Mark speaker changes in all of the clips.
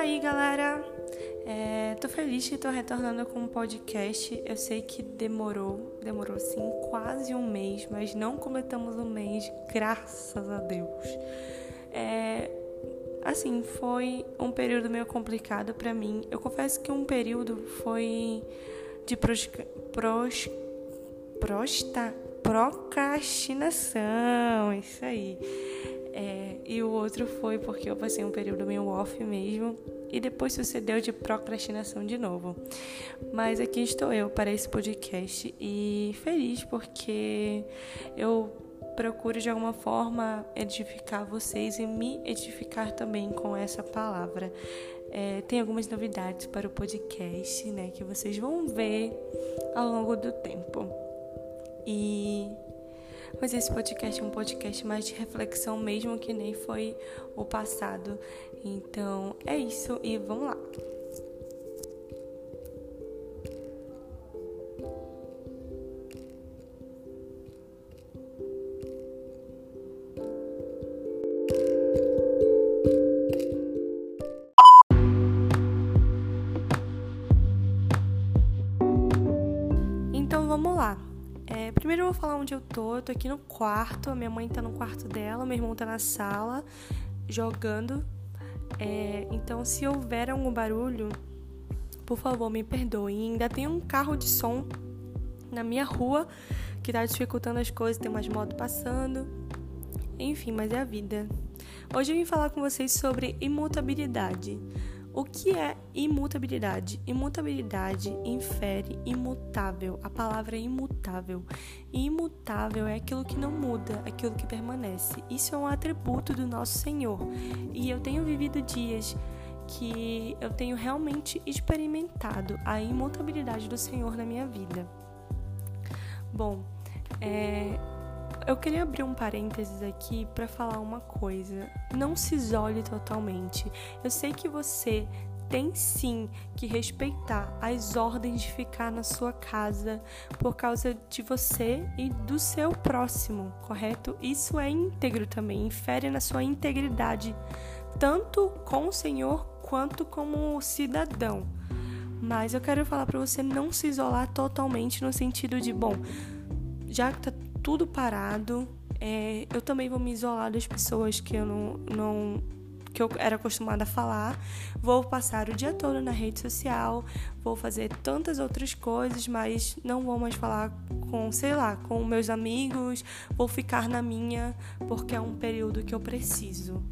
Speaker 1: aí, galera? É, tô feliz que tô retornando com um podcast. Eu sei que demorou, demorou sim quase um mês, mas não completamos um mês, graças a Deus. É, assim, foi um período meio complicado para mim. Eu confesso que um período foi de pros, pros, prosta, procrastinação, isso aí. É, e o outro foi porque eu passei um período meio off mesmo e depois sucedeu de procrastinação de novo. Mas aqui estou eu para esse podcast e feliz porque eu procuro de alguma forma edificar vocês e me edificar também com essa palavra. É, tem algumas novidades para o podcast, né, que vocês vão ver ao longo do tempo. E mas esse podcast é um podcast mais de reflexão mesmo que nem foi o passado. Então é isso e vamos lá. Primeiro eu vou falar onde eu tô. Eu tô aqui no quarto. A minha mãe tá no quarto dela, meu irmão tá na sala jogando. É, então, se houver algum barulho, por favor, me perdoem. Ainda tem um carro de som na minha rua que tá dificultando as coisas. Tem umas motos passando. Enfim, mas é a vida. Hoje eu vim falar com vocês sobre imutabilidade. O que é imutabilidade? Imutabilidade infere imutável. A palavra é imutável. imutável é aquilo que não muda, aquilo que permanece. Isso é um atributo do nosso Senhor. E eu tenho vivido dias que eu tenho realmente experimentado a imutabilidade do Senhor na minha vida. Bom, é, eu queria abrir um parênteses aqui para falar uma coisa. Não se isole totalmente. Eu sei que você tem sim que respeitar as ordens de ficar na sua casa por causa de você e do seu próximo, correto? Isso é íntegro também, infere na sua integridade, tanto com o Senhor quanto como cidadão. Mas eu quero falar para você não se isolar totalmente no sentido de, bom, já que tá tudo parado. É, eu também vou me isolar das pessoas que eu não, não que eu era acostumada a falar. Vou passar o dia todo na rede social, vou fazer tantas outras coisas, mas não vou mais falar com, sei lá, com meus amigos, vou ficar na minha porque é um período que eu preciso.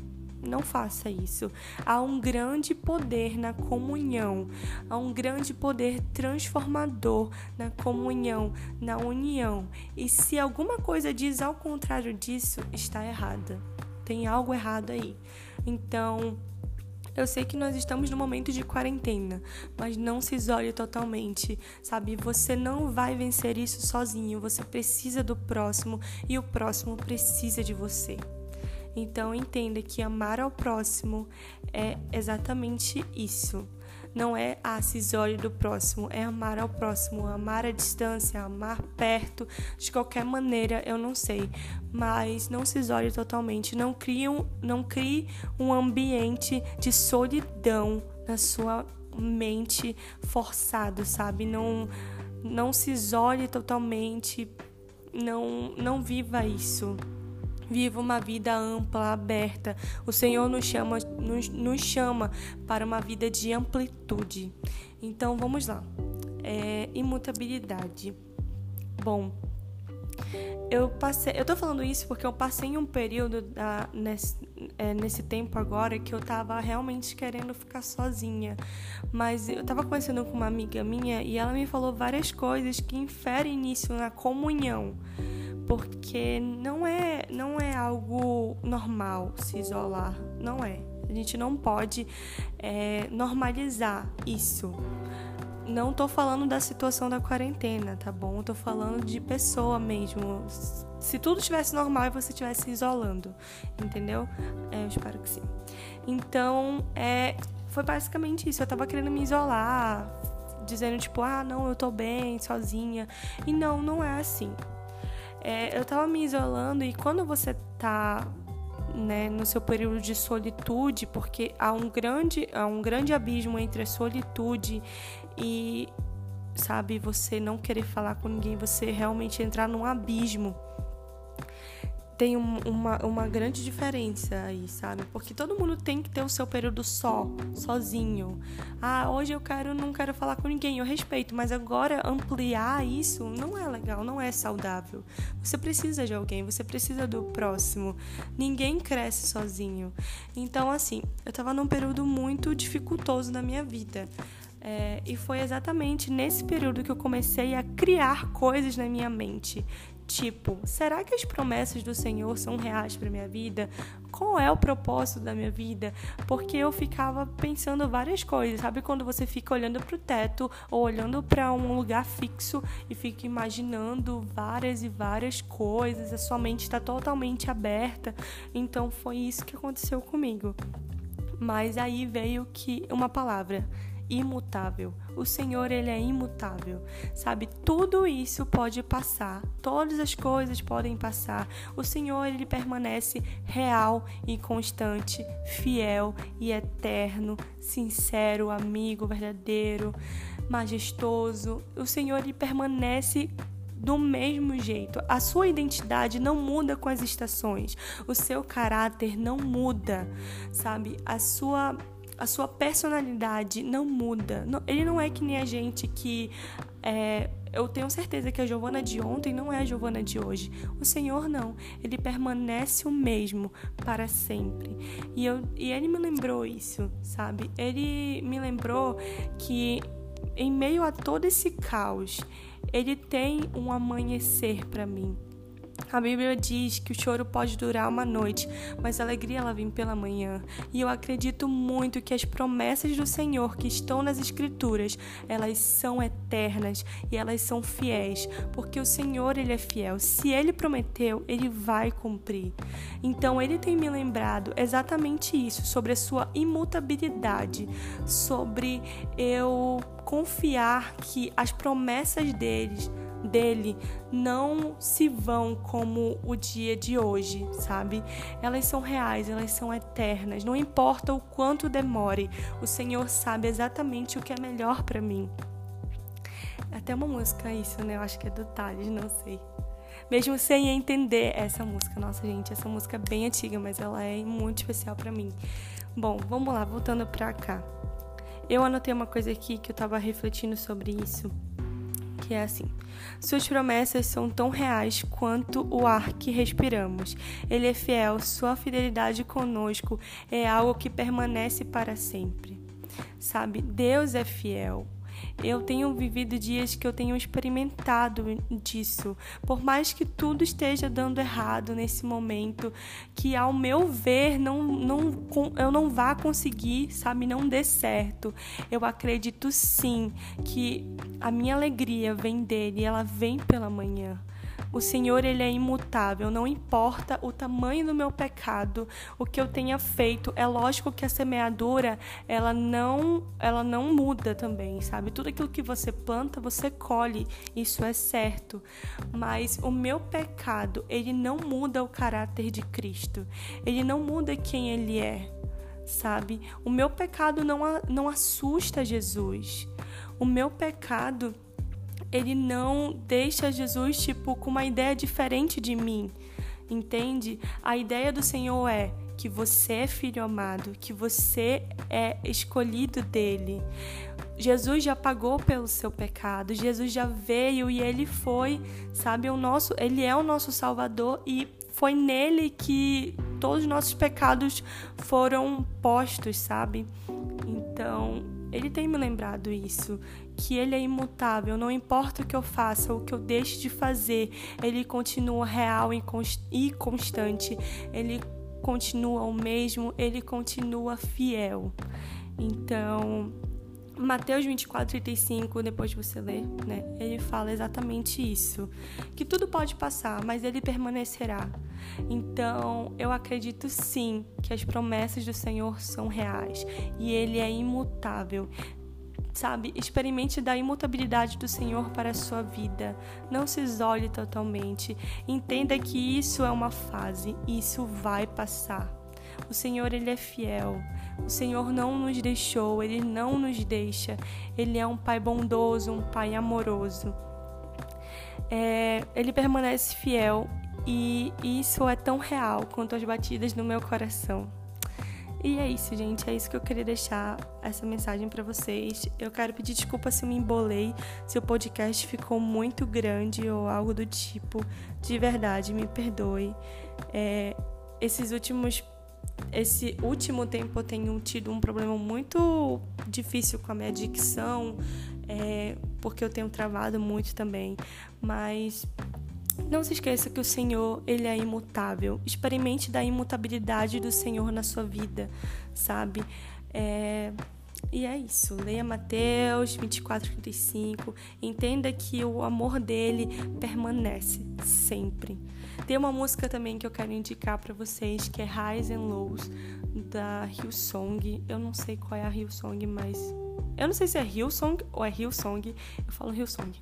Speaker 1: Não faça isso. Há um grande poder na comunhão, há um grande poder transformador na comunhão, na união. E se alguma coisa diz ao contrário disso, está errada. Tem algo errado aí. Então, eu sei que nós estamos no momento de quarentena, mas não se isole totalmente, sabe? Você não vai vencer isso sozinho. Você precisa do próximo e o próximo precisa de você. Então entenda que amar ao próximo é exatamente isso. Não é a cisória do próximo, é amar ao próximo, amar à distância, amar perto, de qualquer maneira, eu não sei. Mas não se isole totalmente, não crie um, não crie um ambiente de solidão na sua mente forçado, sabe? Não, não se isole totalmente, não, não viva isso. Viva uma vida ampla, aberta. O Senhor nos chama, nos, nos chama para uma vida de amplitude. Então vamos lá. É, imutabilidade. Bom, eu passei. Eu tô falando isso porque eu passei um período da, nesse, é, nesse tempo agora que eu tava realmente querendo ficar sozinha. Mas eu tava conversando com uma amiga minha e ela me falou várias coisas que inferem nisso na comunhão porque não é, não é algo normal se isolar, não é. A gente não pode é, normalizar isso. Não tô falando da situação da quarentena, tá bom? Tô falando de pessoa mesmo. Se tudo estivesse normal e você estivesse se isolando, entendeu? É, eu espero que sim. Então, é, foi basicamente isso. Eu tava querendo me isolar, dizendo tipo, ah, não, eu tô bem, sozinha. E não, não é assim. É, eu tava me isolando e quando você tá né, no seu período de solitude, porque há um grande, há um grande abismo entre a solitude e, sabe, você não querer falar com ninguém, você realmente entrar num abismo tem um, uma, uma grande diferença aí, sabe? Porque todo mundo tem que ter o seu período só, sozinho. Ah, hoje eu quero, não quero falar com ninguém, eu respeito, mas agora ampliar isso não é legal, não é saudável. Você precisa de alguém, você precisa do próximo. Ninguém cresce sozinho. Então, assim, eu tava num período muito dificultoso da minha vida. É, e foi exatamente nesse período que eu comecei a criar coisas na minha mente. Tipo, será que as promessas do Senhor são reais para minha vida? Qual é o propósito da minha vida? Porque eu ficava pensando várias coisas, sabe quando você fica olhando para o teto ou olhando para um lugar fixo e fica imaginando várias e várias coisas, a sua mente está totalmente aberta. Então foi isso que aconteceu comigo. Mas aí veio que uma palavra, imutável. O Senhor, ele é imutável. Sabe? Tudo isso pode passar. Todas as coisas podem passar. O Senhor, ele permanece real e constante, fiel e eterno, sincero, amigo, verdadeiro, majestoso. O Senhor, ele permanece do mesmo jeito. A sua identidade não muda com as estações. O seu caráter não muda, sabe? A sua a sua personalidade não muda. Ele não é que nem a gente que é, eu tenho certeza que a Giovana de ontem não é a Giovana de hoje. O Senhor não. Ele permanece o mesmo para sempre. E, eu, e ele me lembrou isso, sabe? Ele me lembrou que em meio a todo esse caos, ele tem um amanhecer para mim. A Bíblia diz que o choro pode durar uma noite, mas a alegria ela vem pela manhã. E eu acredito muito que as promessas do Senhor que estão nas Escrituras, elas são eternas e elas são fiéis, porque o Senhor ele é fiel. Se ele prometeu, ele vai cumprir. Então ele tem me lembrado exatamente isso, sobre a sua imutabilidade, sobre eu confiar que as promessas deles dele não se vão como o dia de hoje, sabe? Elas são reais, elas são eternas. Não importa o quanto demore, o Senhor sabe exatamente o que é melhor para mim. Até uma música isso, né? Eu acho que é do Thales, não sei. Mesmo sem entender essa música. Nossa, gente, essa música é bem antiga, mas ela é muito especial para mim. Bom, vamos lá, voltando pra cá. Eu anotei uma coisa aqui que eu tava refletindo sobre isso que é assim: Suas promessas são tão reais quanto o ar que respiramos. Ele é fiel, sua fidelidade conosco é algo que permanece para sempre. Sabe, Deus é fiel eu tenho vivido dias que eu tenho experimentado disso. Por mais que tudo esteja dando errado nesse momento, que ao meu ver não, não, eu não vá conseguir, sabe, não dê certo. Eu acredito sim que a minha alegria vem dele, ela vem pela manhã. O Senhor, ele é imutável, não importa o tamanho do meu pecado, o que eu tenha feito. É lógico que a semeadura, ela não, ela não muda também, sabe? Tudo aquilo que você planta, você colhe. Isso é certo. Mas o meu pecado, ele não muda o caráter de Cristo. Ele não muda quem ele é sabe? O meu pecado não, não assusta Jesus. O meu pecado ele não deixa Jesus tipo com uma ideia diferente de mim. Entende? A ideia do Senhor é que você é filho amado, que você é escolhido dele. Jesus já pagou pelo seu pecado, Jesus já veio e ele foi, sabe, o nosso, ele é o nosso salvador e foi nele que todos os nossos pecados foram postos, sabe? Então, ele tem me lembrado isso, que ele é imutável, não importa o que eu faça, o que eu deixe de fazer, ele continua real e constante, ele continua o mesmo, ele continua fiel. Então, Mateus 24, 35, depois de você ler, né? Ele fala exatamente isso. Que tudo pode passar, mas ele permanecerá. Então, eu acredito sim que as promessas do Senhor são reais e ele é imutável. sabe? Experimente da imutabilidade do Senhor para a sua vida. Não se isole totalmente. Entenda que isso é uma fase, isso vai passar. O Senhor ele é fiel. O Senhor não nos deixou, ele não nos deixa. Ele é um pai bondoso, um pai amoroso. É, ele permanece fiel e isso é tão real quanto as batidas no meu coração. E é isso, gente. É isso que eu queria deixar essa mensagem para vocês. Eu quero pedir desculpa se eu me embolei, se o podcast ficou muito grande ou algo do tipo. De verdade, me perdoe. É, esses últimos esse último tempo eu tenho tido um problema muito difícil com a minha dicção, é, porque eu tenho travado muito também. Mas não se esqueça que o Senhor, ele é imutável. Experimente da imutabilidade do Senhor na sua vida, sabe? É... E é isso. Leia Mateus 24, 35. Entenda que o amor dele permanece sempre. Tem uma música também que eu quero indicar para vocês que é Highs and Lows da Hillsong. Eu não sei qual é a Hillsong, mas eu não sei se é Hillsong ou é Hillsong. Eu falo Hillsong.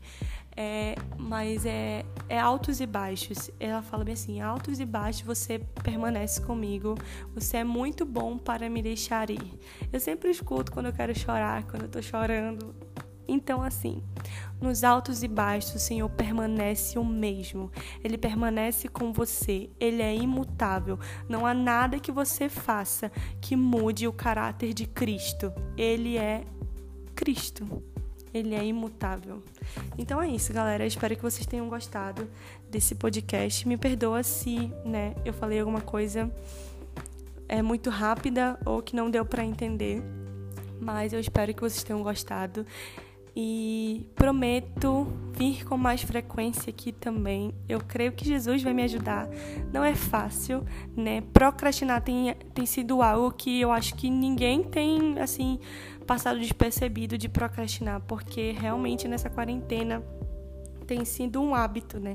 Speaker 1: É, mas é, é altos e baixos. Ela fala bem assim: altos e baixos você permanece comigo. Você é muito bom para me deixar ir. Eu sempre escuto quando eu quero chorar, quando eu tô chorando. Então, assim, nos altos e baixos, o Senhor permanece o mesmo. Ele permanece com você. Ele é imutável. Não há nada que você faça que mude o caráter de Cristo. Ele é Cristo ele é imutável. Então é isso, galera. Eu espero que vocês tenham gostado desse podcast. Me perdoa se, né, eu falei alguma coisa é muito rápida ou que não deu para entender, mas eu espero que vocês tenham gostado e prometo vir com mais frequência aqui também. Eu creio que Jesus vai me ajudar. Não é fácil, né? Procrastinar tem, tem sido algo que eu acho que ninguém tem, assim, passado despercebido de procrastinar, porque realmente nessa quarentena tem sido um hábito, né?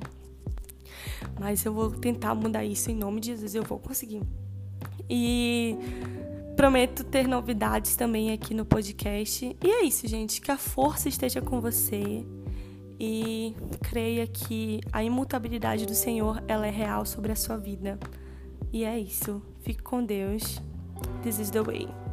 Speaker 1: Mas eu vou tentar mudar isso em nome de Jesus, eu vou conseguir. E prometo ter novidades também aqui no podcast. E é isso, gente. Que a força esteja com você e creia que a imutabilidade do Senhor ela é real sobre a sua vida. E é isso. Fique com Deus. This is the way.